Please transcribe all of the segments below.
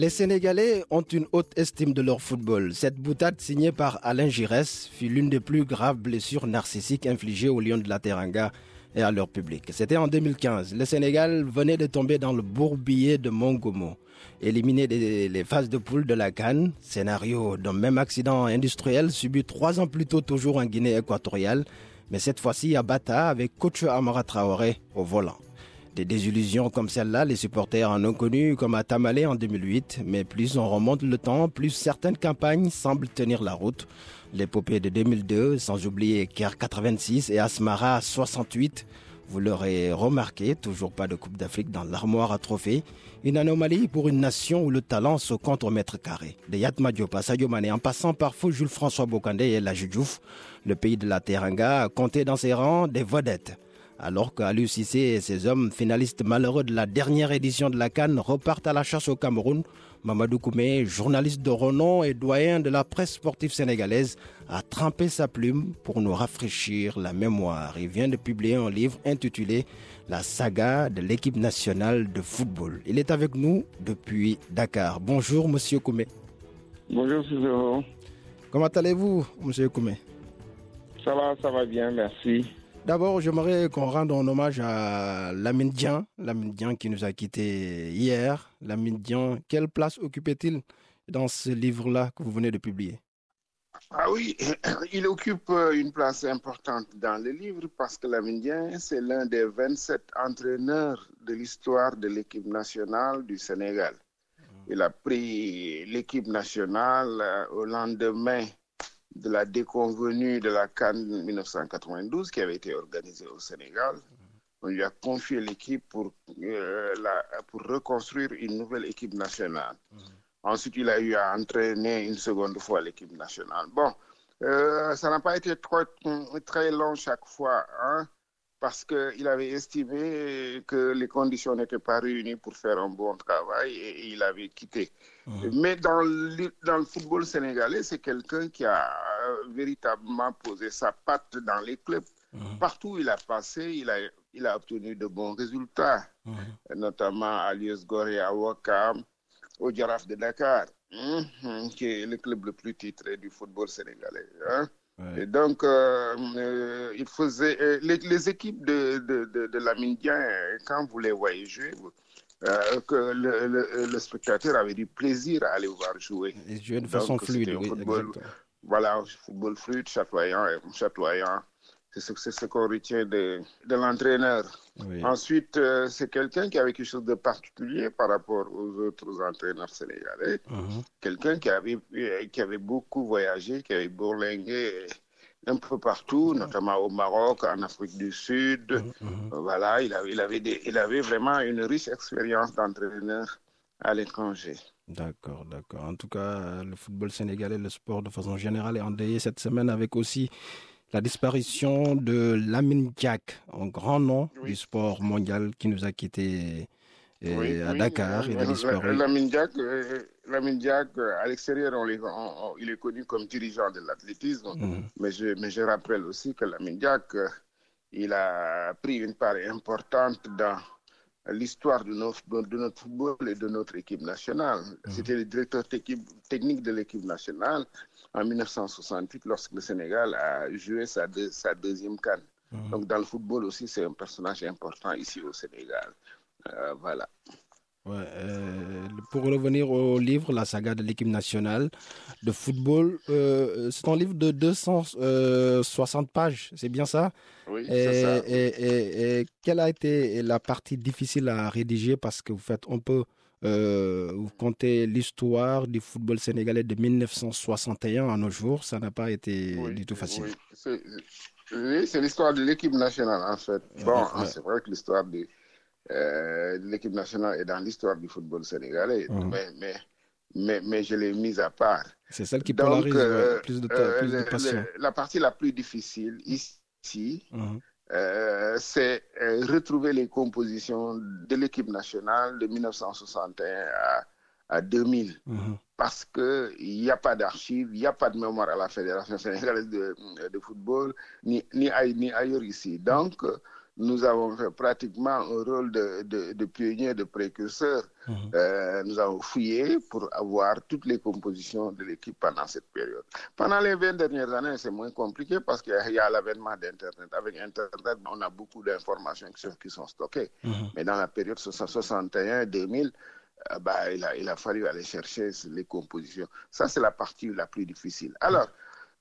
Les Sénégalais ont une haute estime de leur football. Cette boutade signée par Alain Giresse fut l'une des plus graves blessures narcissiques infligées aux Lions de la Teranga et à leur public. C'était en 2015. Le Sénégal venait de tomber dans le bourbier de Mongomo, éliminé des les phases de poule de la Cannes, scénario d'un même accident industriel subi trois ans plus tôt toujours en Guinée équatoriale, mais cette fois-ci à Bata avec coach Amara Traoré au volant. Des désillusions comme celle-là, les supporters en ont connu comme à Tamalé en 2008, mais plus on remonte le temps, plus certaines campagnes semblent tenir la route. L'épopée de 2002, sans oublier Caire 86 et Asmara 68, vous l'aurez remarqué, toujours pas de Coupe d'Afrique dans l'armoire à trophées. Une anomalie pour une nation où le talent se compte au mètre carré. De Yatma Diop à en passant par fou Jules François Bokandé et la Diouf, le pays de la Teranga a compté dans ses rangs des vedettes. Alors qu'Aliou Cissé et ses hommes finalistes malheureux de la dernière édition de la Cannes repartent à la chasse au Cameroun, Mamadou Koumé, journaliste de renom et doyen de la presse sportive sénégalaise, a trempé sa plume pour nous rafraîchir la mémoire. Il vient de publier un livre intitulé La saga de l'équipe nationale de football. Il est avec nous depuis Dakar. Bonjour, monsieur Koumé. Bonjour, Cicero. Comment allez-vous, monsieur Koumé? Ça va, ça va bien, merci. D'abord, j'aimerais qu'on rende un hommage à Lamine Dian, Lamine Dian qui nous a quittés hier. Lamine Dian, quelle place occupait-il dans ce livre-là que vous venez de publier? Ah oui, il occupe une place importante dans le livre parce que Lamine Dian, c'est l'un des 27 entraîneurs de l'histoire de l'équipe nationale du Sénégal. Il a pris l'équipe nationale euh, au lendemain de la déconvenue de la Cannes 1992 qui avait été organisée au Sénégal. On lui a confié l'équipe pour, euh, la, pour reconstruire une nouvelle équipe nationale. Ensuite, il a eu à entraîner une seconde fois l'équipe nationale. Bon, euh, ça n'a pas été trop, très long chaque fois, hein, parce qu'il avait estimé que les conditions n'étaient pas réunies pour faire un bon travail et il avait quitté. Mais dans le, dans le football sénégalais, c'est quelqu'un qui a véritablement posé sa patte dans les clubs. Partout où il a passé, il a, il a obtenu de bons résultats, notamment à l'US Gorée, à Wakam, au Giraffe de Dakar, qui est le club le plus titré du football sénégalais. Hein. Et donc, euh, euh, il faisait euh, les, les, équipes de, de, de, de quand vous les voyez jouer, que le, le, le, spectateur avait du plaisir à aller voir jouer. Ils jouaient de façon Donc, fluide, oui, football, voilà, football fluide, chatoyant, chatoyant. C'est ce, qu'on retient de, de l'entraîneur. Oui. Ensuite, euh, c'est quelqu'un qui avait quelque chose de particulier par rapport aux autres entraîneurs sénégalais. Mhm. Quelqu'un qui avait, euh, qui avait beaucoup voyagé, qui avait bourlingué un peu partout, notamment au Maroc, en Afrique du Sud. Euh, Voilà, il avait, il, avait des- il avait vraiment une riche expérience d'entraîneur à l'étranger. D'accord, d'accord. En tout cas, le football sénégalais, le sport de façon générale est endeuillé cette semaine avec aussi la disparition de Lamine Diak, un grand nom Oui. du sport mondial qui nous a quittés euh, Oui, à oui, Dakar. Il a disparu. Lamine Diack, euh, euh, à l'extérieur, on les- on- on- il est connu comme dirigeant de l'athlétisme. Mhm. Mais, je, mais je rappelle aussi que Lamine Diack, euh, il a pris une part importante dans l'histoire de notre, de notre football et de notre équipe nationale. C'était le directeur technique de l'équipe nationale en 1968 lorsque le Sénégal a joué sa, deux- sa deuxième canne. Donc dans le football aussi, c'est un personnage important ici au Sénégal. Euh, voilà. Ouais, euh, pour revenir au livre, la saga de l'équipe nationale de football, euh, c'est un livre de 260 pages, c'est bien ça? Oui, c'est ça. et- et- et quelle a été la partie difficile à rédiger parce que vous faites un peu, euh, vous comptez l'histoire du football sénégalais de 1961 à nos jours, ça n'a pas été Oui, du tout facile. oui. C'est l'histoire de l'équipe nationale, en fait. Bon, ouais. c'est vrai que l'histoire de, euh, de l'équipe nationale est dans l'histoire du football sénégalais, Mhm. mais, mais mais, mais je l'ai mise à part. C'est celle qui Donc, polarise euh, plus de, plus de le- passion. le- la partie la plus difficile ici, Mhm. Euh, c'est euh, retrouver les compositions de l'équipe nationale de 1961 à, à 2000 Mhm. parce qu'il n'y a pas d'archives, il n'y a pas de mémoire à la Fédération sénégalaise de, de football, ni, ni, aille- ni ailleurs ici. Donc, nous avons fait pratiquement un rôle de, de, de pionnier, de précurseur. Mhm. Euh, nous avons fouillé pour avoir toutes les compositions de l'équipe pendant cette période. Pendant les 20 dernières années, c'est moins compliqué parce qu'il y a- l'avènement d'Internet. Avec Internet, on a beaucoup d'informations qui sont, qui sont stockées. Mhm. Mais dans la période 61-2000, euh, bah, il, a, il a fallu aller chercher les compositions. Ça, c'est la partie la plus difficile. Alors,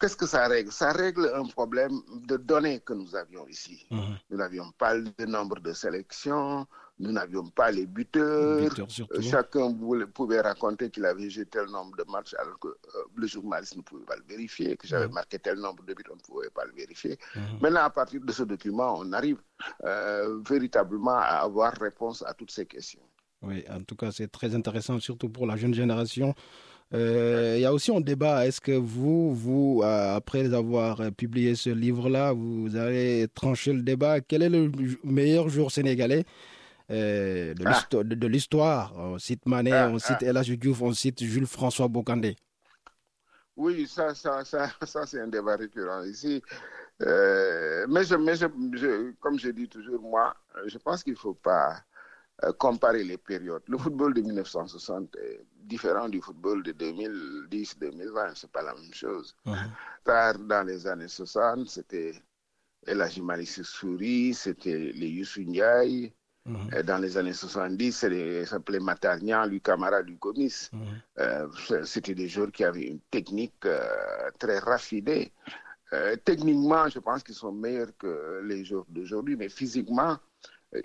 qu'est-ce que ça règle? Ça règle un problème de données que nous avions ici. Mhm. Nous n'avions pas le nombre de sélections, nous n'avions pas les buteurs. Euh, Chacun voulait- pouvait raconter qu'il avait joué tel nombre de matchs alors que euh, le journaliste ne pouvait pas le vérifier, que j'avais Mhm. marqué tel nombre de buts, on ne pouvait pas le vérifier. Mhm. Maintenant, à partir de ce document, on arrive euh, véritablement à avoir réponse à toutes ces questions. Oui, en tout cas, c'est très intéressant, surtout pour la jeune génération. Euh, il y a aussi un débat. Est-ce que vous, vous, euh, après avoir publié ce livre-là, vous allez trancher le débat? Quel est le meilleur jour sénégalais? Euh, de Ah. de- l'histoire On cite Mané, Ah, on cite El Hadji Diouf, on cite Jules-François Bocandé. Oui, ça, ça, ça, ça c'est un débat récurrent ici. Euh, mais je, mais je, je- comme je dis toujours, moi, je pense qu'il ne faut pas comparer les périodes. Le football de 1960 est différent du football de 2010-2020. Ce n'est pas la même chose. Mhm. Car dans les années 60, c'était Hadji Malick Souri, c'était les Youssou Ndiaye. Mhm. Dans les années 70, c'était- ça s'appelait Matarnian, lui Camara, lui Gomis. Mhm. Euh, c'est- c'était des joueurs qui avaient une technique euh, très raffinée. Euh, techniquement, je pense qu'ils sont meilleurs que les joueurs d'aujourd'hui, mais physiquement,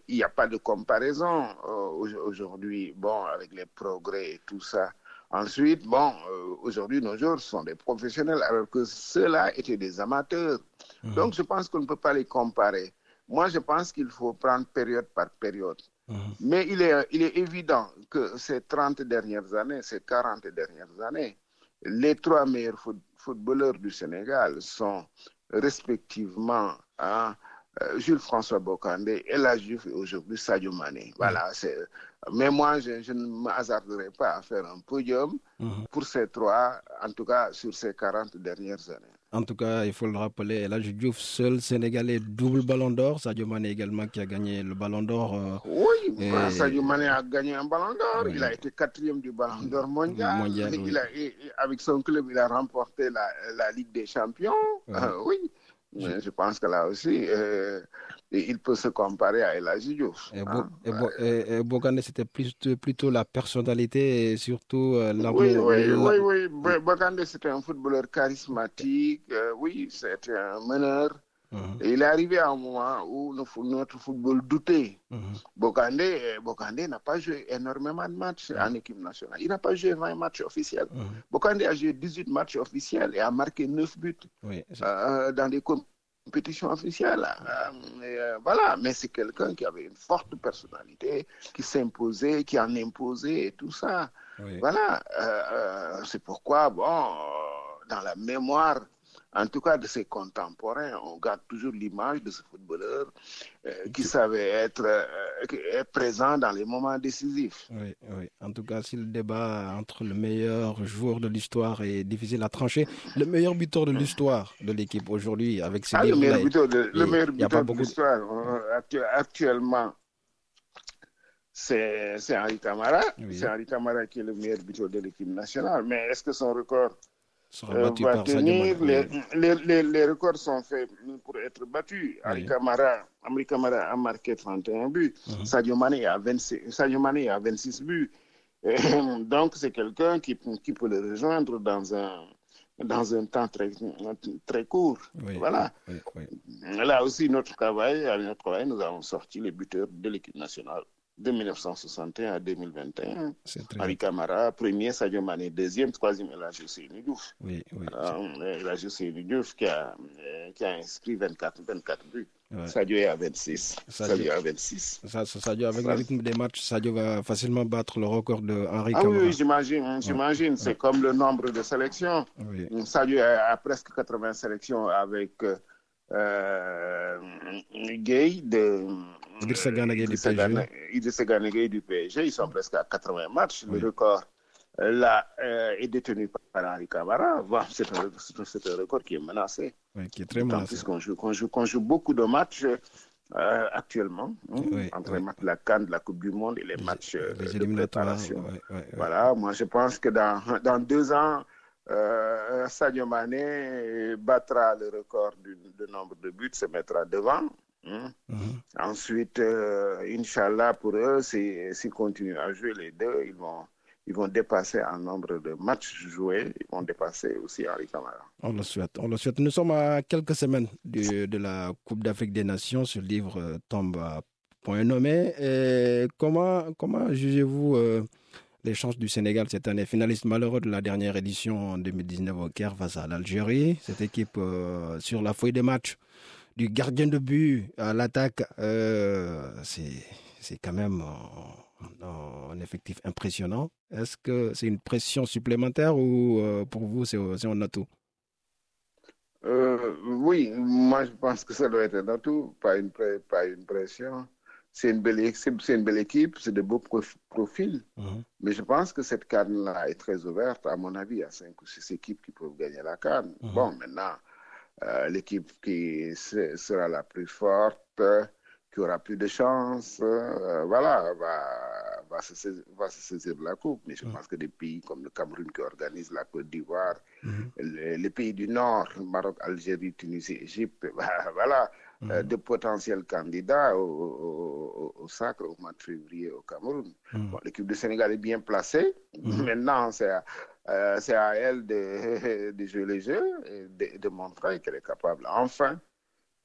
il n'y a pas de comparaison euh, au- aujourd'hui. Bon, avec les progrès et tout ça. Ensuite, bon, euh, aujourd'hui, nos joueurs sont des professionnels, alors que ceux-là étaient des amateurs. Mhm. Donc, je pense qu'on ne peut pas les comparer. Moi, je pense qu'il faut prendre période par période. Mhm. Mais il est, il est évident que ces 30 dernières années, ces 40 dernières années, les trois meilleurs foot- footballeurs du Sénégal sont respectivement hein, euh, Jules-François Bocandé et la Juve aujourd'hui Sadio Mané. Voilà, c'est... Mais moi, je, je ne me hasarderai pas à faire un podium Mhm. pour ces trois, en tout cas sur ces 40 dernières années. En tout cas, il faut le rappeler, El Diouf, seul Sénégalais double ballon d'or. Sadio Mané également qui a gagné le ballon d'or. euh, Oui, Et- bah, Sadio Mané a gagné un ballon d'or. Oui. Il a été quatrième du ballon d'or mondial. Mondial, il a, avec son club, il a remporté la, la Ligue des Champions. Oui. Euh, oui. Mais je pense que là aussi, euh, il peut se comparer à El Diouf, Et, hein. Et et- et c'était plutôt, plutôt la personnalité et surtout euh, l'amour. Oui, oui, la- oui, oui. C'était un footballeur charismatique. euh, oui, c'était un meneur. Mhm, Et il est arrivé à un moment où notre football doutait. mhm, Bokandé n'a pas joué énormément de matchs en équipe nationale. Il n'a pas joué 20 matchs officiels. mhm. Bokandé a joué 18 matchs officiels et a marqué 9 buts Oui, euh, dans des compétitions officielles. Euh, euh, voilà, mais c'est quelqu'un qui avait une forte personnalité, qui s'imposait, qui en imposait et tout ça. oui. Voilà, euh, c'est pourquoi, bon, dans la mémoire, en tout cas de ses contemporains, on garde toujours l'image de ce footballeur euh, qui savait être euh, présent dans les moments décisifs. Oui, oui. En tout cas, si le débat entre le meilleur joueur de l'histoire est difficile à trancher, le meilleur buteur de l'histoire de l'équipe aujourd'hui, avec ce Ah, le meilleur buteur de, le il- meilleur buteur de l'histoire, euh, actu- actuellement, c'est Henri Camara. Oui. C'est Henri Camara qui est le meilleur buteur de l'équipe nationale. Mais est-ce que son record euh, va tenir. Les, les, les, les records sont faits pour être battus. Oui. Amri Camara a marqué 31 buts. Mhm. Sadio Mané a 26, Sadio Mané a 26 buts. Et donc, c'est quelqu'un qui, qui peut le rejoindre dans un, dans un temps très, très court. Oui, Voilà. oui. Là aussi, notre travail, à notre travail, nous avons sorti les buteurs de l'équipe nationale. De 1961 à 2021. C'est très Henri Camara, premier, Sadio Mané, deuxième, troisième, Hadji Ousseynou Diouf. Oui, oui. Euh, El Hadji Ousseynou Diouf qui a, euh, qui a inscrit 24, 24 buts. Ouais. Sadio est à 26. Sadio- Sadio est à 26. Ça, ça- Sadio, avec Ça- le rythme des matchs, Sadio va facilement battre le record de Henri Ah oui, Camara. oui, j'imagine, j'imagine. C'est comme le nombre de sélections. Oui. Sadio a, a presque 80 sélections avec euh, Gueye de Idrissa Gana Gueye du PSG. Idrissa du PSG. Ils sont presque à 80 matchs. Oui. Le record euh, là euh, est détenu par Henri Camara. Bon, c'est un, record qui est menacé. Oui, qui est très menacé. qu'on joue, qu'on joue, joue beaucoup de matchs euh, actuellement, hein, Oui, entre oui. les matchs de la Cannes, de la Coupe du Monde et les matchs euh, Les de préparation. ouais. Voilà, moi je pense que dans, dans deux ans, euh, Sadio Mané battra le record du, du nombre de buts, se mettra devant. Hein? Mhm. Ensuite, euh, Inch'Allah, pour eux, si- s'ils continuent à jouer les deux, ils vont, ils vont dépasser un nombre de matchs joués, ils vont dépasser aussi Henri. On le souhaite. On le souhaite. Nous sommes à quelques semaines du- de la Coupe d'Afrique des Nations. Ce livre euh, tombe à point nommé. Comment, comment jugez-vous euh, les chances du Sénégal cette année? Finaliste malheureux de la dernière édition en 2019 au Caire face à l'Algérie. Cette équipe euh, sur la feuille de match du gardien de but à l'attaque, euh, c'est quand même un effectif impressionnant. Est-ce que c'est une pression supplémentaire ou euh, pour vous c'est un atout? Euh, oui, moi je pense que ça doit être dans tout, pas une, pas une pression. C'est une belle, équipe- c'est une belle équipe, c'est de beaux prof- profils. Mhm. Mais je pense que cette canne-là est très ouverte. À mon avis, a cinq ou six équipes qui peuvent gagner la canne. Mhm. Bon, maintenant, euh, l'équipe qui se- sera la plus forte, qui aura plus de chance, euh, voilà, va, va, se saisir, va se saisir de la coupe. Mais je pense que des pays comme le Cameroun qui organise la Côte d'Ivoire, Mhm. les, les pays du Nord, Maroc, Algérie, Tunisie, Égypte, voilà, euh, Mhm. de potentiels candidats au, au, au- au sacre au mois de février au Cameroun. Mhm. Bon, L'équipe du Sénégal est bien placée. Maintenant, c'est à, euh, c'est à elle de, jouer les jeux et de, montrer qu'elle est capable, enfin,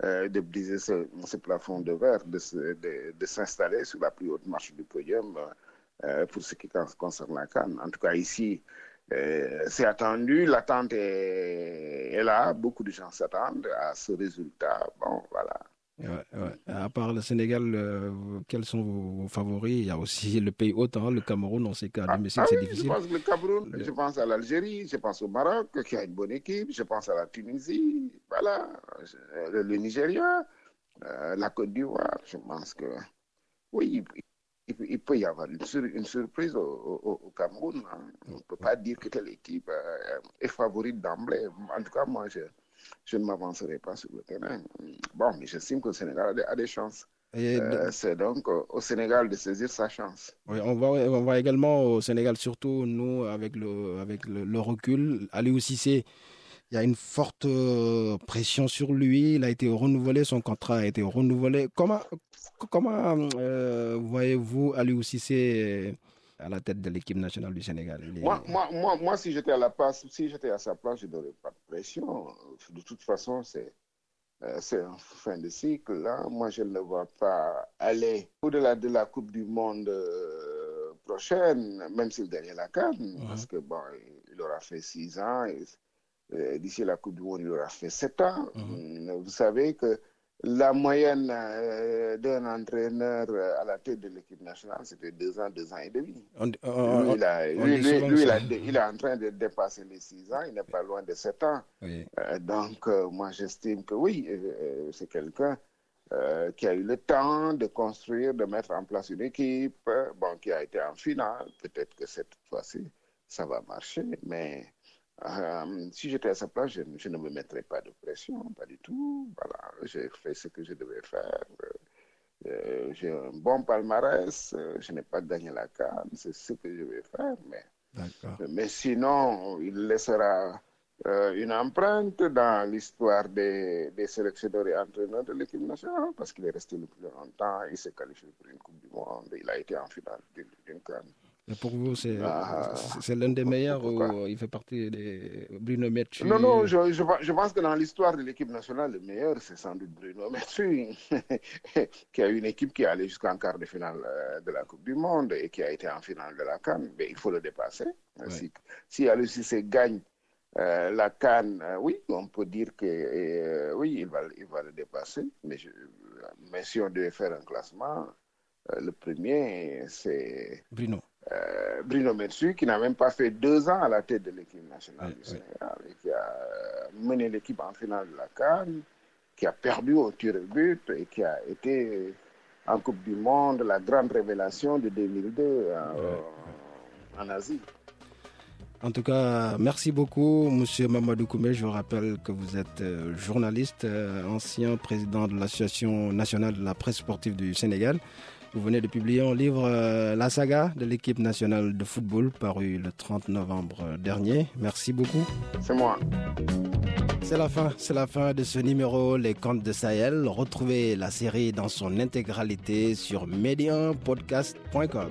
euh, de briser ce, plafond de verre, de, s'installer sur la plus haute marche du podium euh, pour ce qui con- concerne la Cannes. En tout cas, ici, c'est attendu, l'attente est, est là, beaucoup de gens s'attendent à ce résultat. Bon, voilà. Ouais, ouais. À part le Sénégal, euh, quels sont vos, favoris? Il y a aussi le pays hôte, hein, le Cameroun. On sait qu'à Ah, domicile, ah c'est oui, difficile. Je pense que le Cameroun, Le- je pense à l'Algérie, je pense au Maroc qui a une bonne équipe, je pense à la Tunisie, voilà, je- le, le Nigeria, euh, la Côte d'Ivoire. Je pense que oui, il, il- il peut y avoir une, sur- une surprise au, au- au Cameroun. hein. On ne peut pas dire que telle équipe euh, est favorite d'emblée. En tout cas, moi, je, je ne m'avancerai pas sur le terrain. Bon, mais j'estime que le Sénégal a des, chances. Euh, C'est donc au au Sénégal de saisir sa chance. oui, on, voit, on voit également au Sénégal, surtout nous, avec le, avec le, le recul, Aliou Cissé, il y a une forte euh, pression sur lui. Il a été renouvelé, son contrat a été renouvelé. Comment, comment euh, voyez-vous Aliou Cissé à la tête de l'équipe nationale du Sénégal est- Moi, moi, moi, si j'étais à la place, si j'étais à sa place, je n'aurais pas de pression. De toute façon, c'est euh, c'est en fin de cycle. Là. Moi, je ne le vois pas aller au-delà de la Coupe du Monde euh, prochaine, même s'il gagnait la Cannes, parce que bon, il aura fait six ans. et, euh, D'ici la Coupe du Monde, il aura fait sept ans. Vous savez que la moyenne euh, d'un entraîneur euh, à la tête de l'équipe nationale, c'était deux ans, deux ans et demi. on- on- Lui, il, a- on lui, dit lui- souvent lui, il ça. a- il est en train de dépasser les six ans, il n'est pas loin de sept ans. oui. Euh, donc, euh, moi, j'estime que oui, c'est quelqu'un qui a eu le temps de construire, de mettre en place une équipe, bon, qui a été en finale. Peut-être que cette fois-ci, ça va marcher, mais euh, si j'étais à sa place, je, je ne me mettrais pas de pression, pas du tout. Voilà, j'ai fait ce que je devais faire. Euh, j'ai un bon palmarès, euh, je n'ai pas gagné la canne, c'est ce que je vais faire, mais mais sinon, il laissera euh, une empreinte dans l'histoire des, des sélectionneurs et entraîneurs de l'équipe nationale parce qu'il est resté le plus longtemps, il s'est qualifié pour une Coupe du Monde, il a été en finale d'une d'une CAN. Mais pour vous, c'est ah, l'un des meilleurs ou il fait partie des Bruno Metsu Non, non, je, je, pense que dans l'histoire de l'équipe nationale, le meilleur, c'est sans doute Bruno Metsu, qui a une équipe qui est allée jusqu'en quart de finale euh, de la Coupe du Monde et qui a été en finale de la Cannes. Mais il faut le dépasser. Si, si Aliou gagne euh, la Cannes, euh, oui, on peut dire que oui, il va, il va le dépasser. Mais, mais si on devait faire un classement, le premier, c'est Bruno. Euh, Bruno Metsu, qui n'a même pas fait deux ans à la tête de l'équipe nationale du Sénégal, et qui a euh, mené l'équipe en finale de la Cannes, qui a perdu au tir au but et qui a été en Coupe du Monde la grande révélation de 2002 euh, en Asie. En tout cas, merci beaucoup, Monsieur Mamadou Koumé. Je vous rappelle que vous êtes journaliste, ancien président de l'Association nationale de la presse sportive du Sénégal. Vous venez de publier un livre, euh, La saga de l'équipe nationale de football, paru le 30 novembre dernier. Merci beaucoup. C'est moi. C'est la fin, c'est la fin de ce numéro Les Contes de Sahel. Retrouvez la série dans son intégralité sur medianpodcast.com.